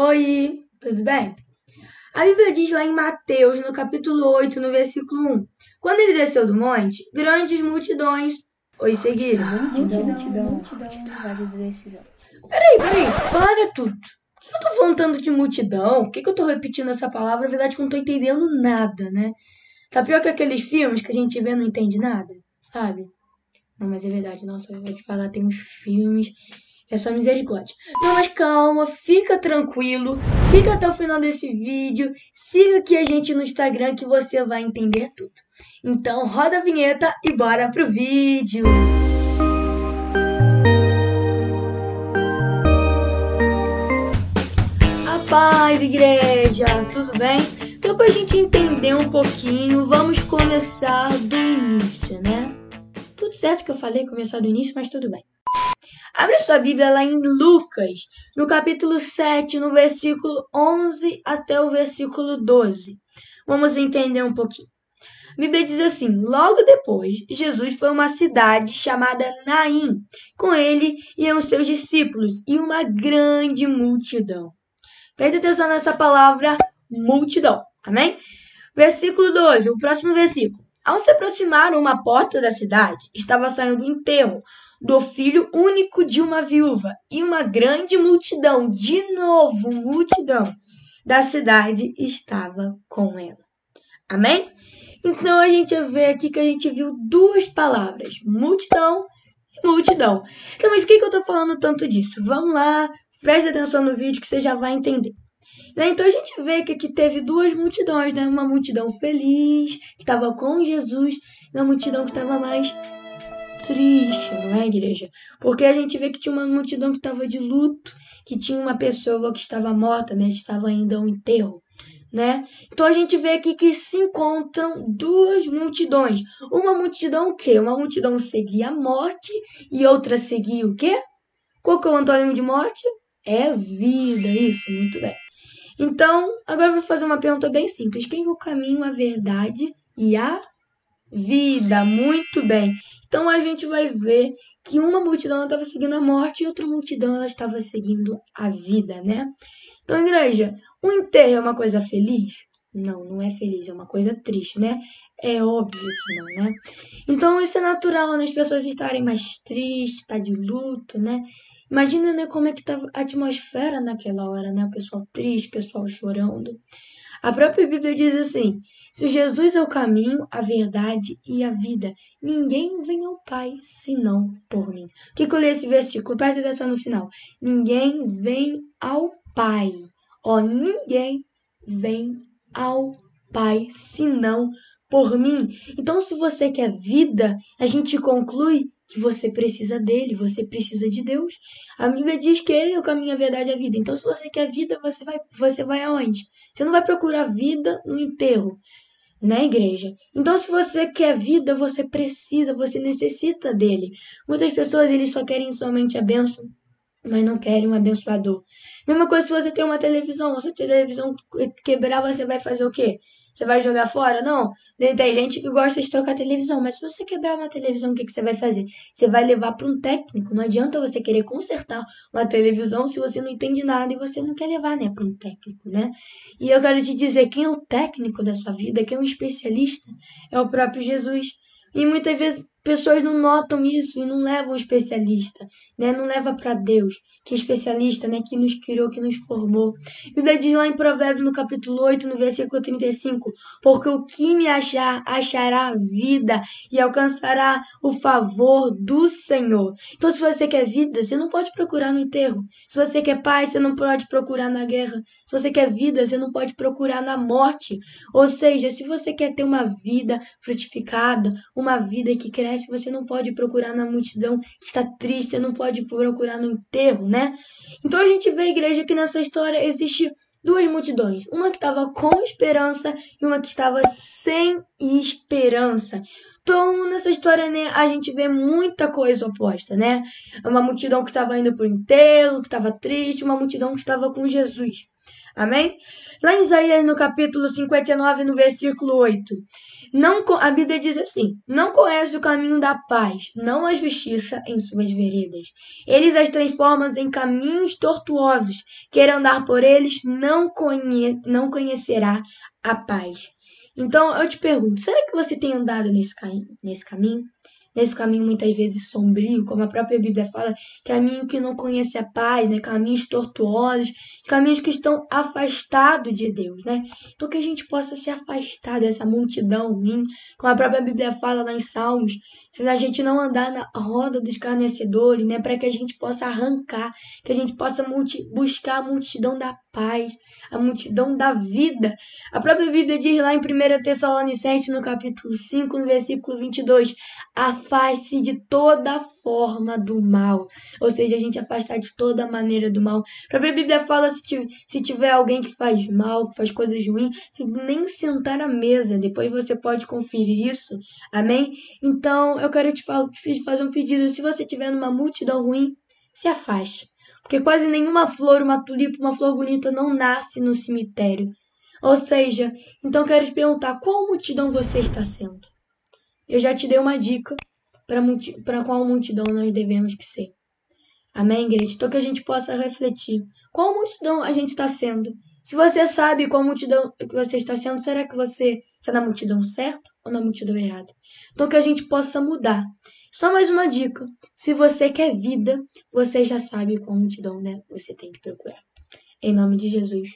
Oi, tudo bem? A Bíblia diz lá em Mateus, no capítulo 8, no versículo 1: Quando ele desceu do monte, grandes multidões os seguiram. Multidão, multidão, multidão, vale de decisão. Peraí, peraí, para tudo. Por que eu tô falando tanto de multidão? Por que, que eu tô repetindo essa palavra? Na verdade, que eu não tô entendendo nada, né? Tá pior que aqueles filmes que a gente vê e não entende nada, sabe? Não, mas é verdade, nossa, eu vou te falar, tem uns filmes é só misericórdia. Não, mas calma, fica tranquilo, fica até o final desse vídeo, siga aqui a gente no Instagram que você vai entender tudo. Então roda a vinheta e bora pro vídeo! A paz, igreja! Tudo bem? Então pra gente entender um pouquinho, vamos começar do início, né? Tudo certo que eu falei, começar do início, mas tudo bem. Abre sua Bíblia lá em Lucas, no capítulo 7, no versículo 11 até o versículo 12. Vamos entender um pouquinho. A Bíblia diz assim: Logo depois, Jesus foi a uma cidade chamada Naim. Com ele iam seus discípulos e uma grande multidão. Preste atenção nessa palavra multidão. Amém? Versículo 12, o próximo versículo. Ao se aproximar uma porta da cidade, estava saindo o enterro do filho único de uma viúva e uma grande multidão, de novo, multidão da cidade estava com ela. Amém? Então a gente vê aqui que a gente viu duas palavras: multidão e multidão. Então, mas por que, que eu estou falando tanto disso? Vamos lá, preste atenção no vídeo que você já vai entender. Né? Então a gente vê que aqui teve duas multidões, né? Uma multidão feliz, que estava com Jesus, e uma multidão que estava mais triste, não é, igreja? Porque a gente vê que tinha uma multidão que estava de luto, que tinha uma pessoa que estava morta, né? Estava ainda um enterro, né? Então a gente vê aqui que se encontram duas multidões. Uma multidão o quê? Uma multidão seguia a morte e outra seguia o quê? Qual que é o antônimo de morte? É vida, isso, muito bem. Então, agora eu vou fazer uma pergunta bem simples. Quem é o caminho, a verdade e a vida, muito bem. Então a gente vai ver que uma multidão estava seguindo a morte e outra multidão estava seguindo a vida, né? Então, igreja, o enterro é uma coisa feliz? Não, não é feliz, é uma coisa triste, né? É óbvio que não, né? Então isso é natural, né? As pessoas estarem mais tristes, tá de luto, né? Imagina, né, como é que tava a atmosfera naquela hora, né? O pessoal triste, o pessoal chorando. A própria Bíblia diz assim: se Jesus é o caminho, a verdade e a vida, ninguém vem ao Pai senão por mim. O que, que eu li esse versículo? Presta atenção no final. Ninguém vem ao Pai. Ó, ninguém vem ao Pai senão por mim. Então, se você quer vida, a gente conclui que você precisa dele, você precisa de Deus. A Bíblia diz que ele é o caminho, a verdade e a vida. Então, se você quer vida, você vai, você vai aonde? Você não vai procurar vida no enterro, né, igreja? Então, se você quer vida, você precisa, você necessita dele. Muitas pessoas, eles só querem somente a bênção, mas não querem um abençoador. Mesma coisa se você tem uma televisão, se a televisão quebrar, você vai fazer o quê? Você vai jogar fora? Não. Tem gente que gosta de trocar televisão, mas se você quebrar uma televisão, o que, que você vai fazer? Você vai levar para um técnico. Não adianta você querer consertar uma televisão se você não entende nada e você não quer levar, né, para um técnico, né? E eu quero te dizer, quem é o técnico da sua vida, quem é o especialista, é o próprio Jesus. E muitas vezes pessoas não notam isso e não levam o especialista, né? Não leva para Deus, que é especialista, né? Que nos criou, que nos formou. A Bíblia diz lá em Provérbios, no capítulo 8, no versículo 35, porque o que me achar, achará vida e alcançará o favor do Senhor. Então, se você quer vida, você não pode procurar no enterro. Se você quer paz, você não pode procurar na guerra. Se você quer vida, você não pode procurar na morte. Ou seja, se você quer ter uma vida frutificada, uma vida que cresce, se você não pode procurar na multidão que está triste, você não pode procurar no enterro, né? Então a gente vê a igreja que nessa história existe duas multidões, uma que estava com esperança e uma que estava sem esperança. Então, nessa história, né, a gente vê muita coisa oposta, né? Uma multidão que estava indo para o enterro, que estava triste, uma multidão que estava com Jesus. Amém? Lá em Isaías, no capítulo 59, no versículo 8. Não, a Bíblia diz assim: Não conhece o caminho da paz, não a justiça em suas veredas. Eles as transformam em caminhos tortuosos. Quer andar por eles, não, conhe não conhecerá a paz. Então eu te pergunto: será que você tem andado nesse, nesse caminho? Nesse caminho muitas vezes sombrio, como a própria Bíblia fala, caminho que não conhece a paz, né? Caminhos tortuosos, caminhos que estão afastados de Deus, né? Então que a gente possa se afastar dessa multidão ruim, como a própria Bíblia fala lá em Salmos, se a gente não andar na roda dos escarnecedores, né? Para que a gente possa arrancar, que a gente possa buscar a multidão da paz, a multidão da vida. A própria Bíblia diz lá em 1 Tessalonicenses, no capítulo 5, no versículo 22, afaste de toda forma do mal. Ou seja, a gente afastar de toda maneira do mal. A própria Bíblia fala, se tiver alguém que faz mal, que faz coisas ruins, nem sentar à mesa. Depois você pode conferir isso. Amém? Então, eu quero te fazer um pedido. Se você tiver numa multidão ruim, se afaste. Porque quase nenhuma flor, uma tulipa, uma flor bonita não nasce no cemitério. Ou seja, então quero te perguntar, qual multidão você está sendo? Eu já te dei uma dica para qual multidão nós devemos que ser. Amém, igreja? Então que a gente possa refletir. Qual multidão a gente está sendo? Se você sabe qual multidão que você está sendo, será que você está na multidão certa ou na multidão errada? Então que a gente possa mudar. Só mais uma dica: se você quer vida, você já sabe qual multidão né, você tem que procurar. Em nome de Jesus.